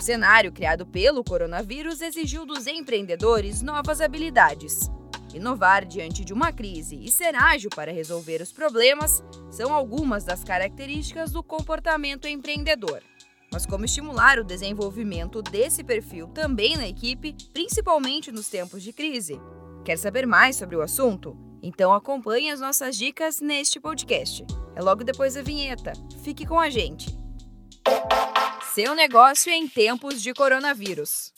O cenário criado pelo coronavírus exigiu dos empreendedores novas habilidades. Inovar diante de uma crise e ser ágil para resolver os problemas são algumas das características do comportamento empreendedor. Mas como estimular o desenvolvimento desse perfil também na equipe, principalmente nos tempos de crise? Quer saber mais sobre o assunto? Então acompanhe as nossas dicas neste podcast. É logo depois da vinheta. Fique com a gente. Seu negócio em tempos de coronavírus.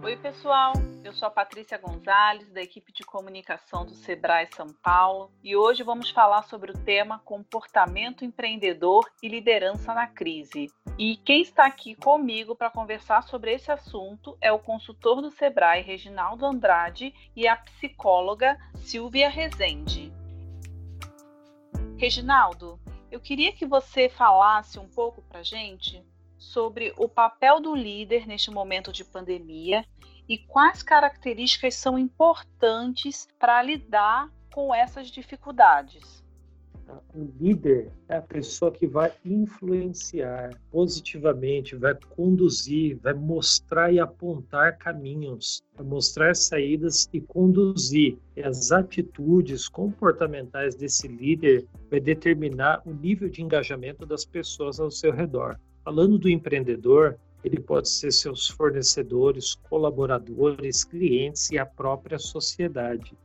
Oi, pessoal. Eu sou a Patrícia Gonzalez, da equipe de comunicação do Sebrae São Paulo, e hoje vamos falar sobre o tema comportamento empreendedor e liderança na crise. E quem está aqui comigo para conversar sobre esse assunto é o consultor do Sebrae, Reginaldo Andrade, e a psicóloga Silvia Rezende. Reginaldo, eu queria que você falasse um pouco para gente sobre o papel do líder neste momento de pandemia e quais características são importantes para lidar com essas dificuldades. O líder é a pessoa que vai influenciar positivamente, vai conduzir, vai mostrar e apontar caminhos, vai mostrar saídas e conduzir. E as atitudes comportamentais desse líder vai determinar o nível de engajamento das pessoas ao seu redor. Falando do empreendedor, ele pode ser seus fornecedores, colaboradores, clientes e a própria sociedade.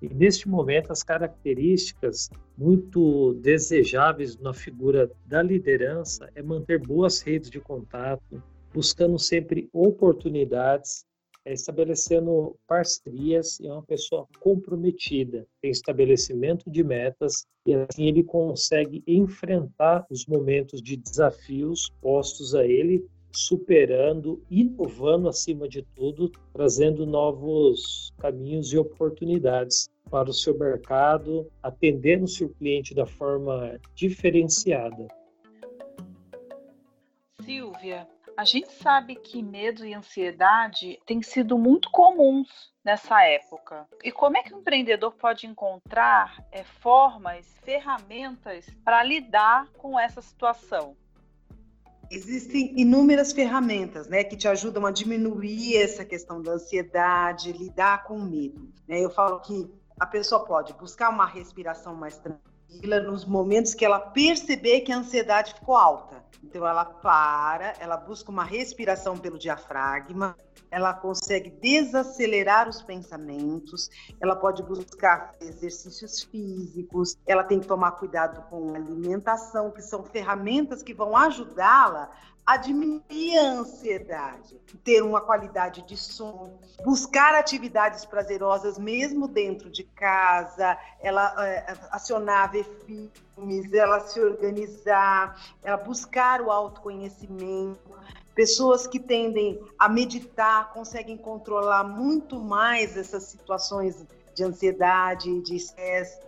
E neste momento, as características muito desejáveis na figura da liderança é manter boas redes de contato, buscando sempre oportunidades, é, estabelecendo parcerias e é uma pessoa comprometida, tem estabelecimento de metas e assim ele consegue enfrentar os momentos de desafios postos a ele superando, inovando acima de tudo, trazendo novos caminhos e oportunidades para o seu mercado, atendendo o seu cliente da forma diferenciada. Silvia, a gente sabe que medo e ansiedade têm sido muito comuns nessa época. E como é que o empreendedor pode encontrar é, formas, ferramentas para lidar com essa situação? Existem inúmeras ferramentas, né, que te ajudam a diminuir essa questão da ansiedade, lidar com o medo. Né? Eu falo que a pessoa pode buscar uma respiração mais tranquila nos momentos que ela perceber que a ansiedade ficou alta. Então ela para, ela busca uma respiração pelo diafragma, ela consegue desacelerar os pensamentos, ela pode buscar exercícios físicos, ela tem que tomar cuidado com a alimentação, que são ferramentas que vão ajudá-la a diminuir a ansiedade, ter uma qualidade de sono, buscar atividades prazerosas mesmo dentro de casa, ela é, acionar, ver filmes, ela se organizar, ela buscar o autoconhecimento, Pessoas que tendem a meditar conseguem controlar muito mais essas situações de ansiedade, de estresse,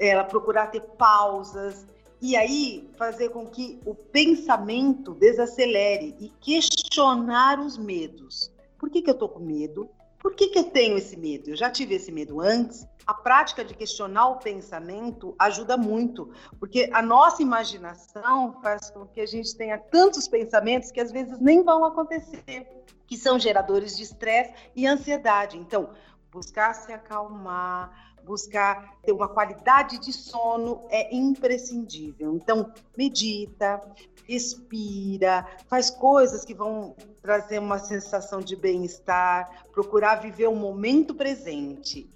ela procurar ter pausas e aí fazer com que o pensamento desacelere e questionar os medos. Por que, que eu estou com medo? Por que, que eu tenho esse medo? Eu já tive esse medo antes. A prática de questionar o pensamento ajuda muito, porque a nossa imaginação faz com que a gente tenha tantos pensamentos que às vezes nem vão acontecer, que são geradores de estresse e ansiedade. Então, buscar se acalmar, buscar ter uma qualidade de sono é imprescindível. Então, medita, respira, faz coisas que vão trazer uma sensação de bem-estar, procurar viver o momento presente.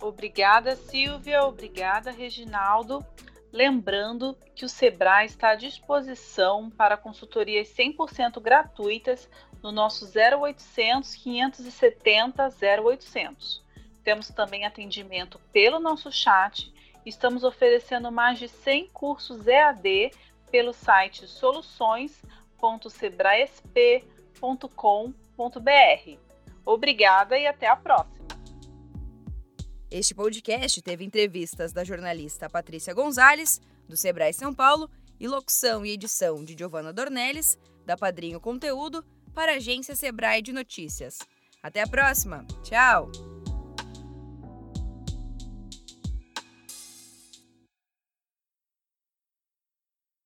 Obrigada, Silvia. Obrigada, Reginaldo. Lembrando que o Sebrae está à disposição para consultorias 100% gratuitas no nosso 0800 570 0800. Temos também atendimento pelo nosso chat. Estamos oferecendo mais de 100 cursos EAD pelo site soluções.sebraesp.com.br. Obrigada e até a próxima. Este podcast teve entrevistas da jornalista Patrícia Gonzalez, do Sebrae São Paulo, e locução e edição de Giovana Dornelles, da Padrinho Conteúdo, para a agência Sebrae de Notícias. Até a próxima. Tchau!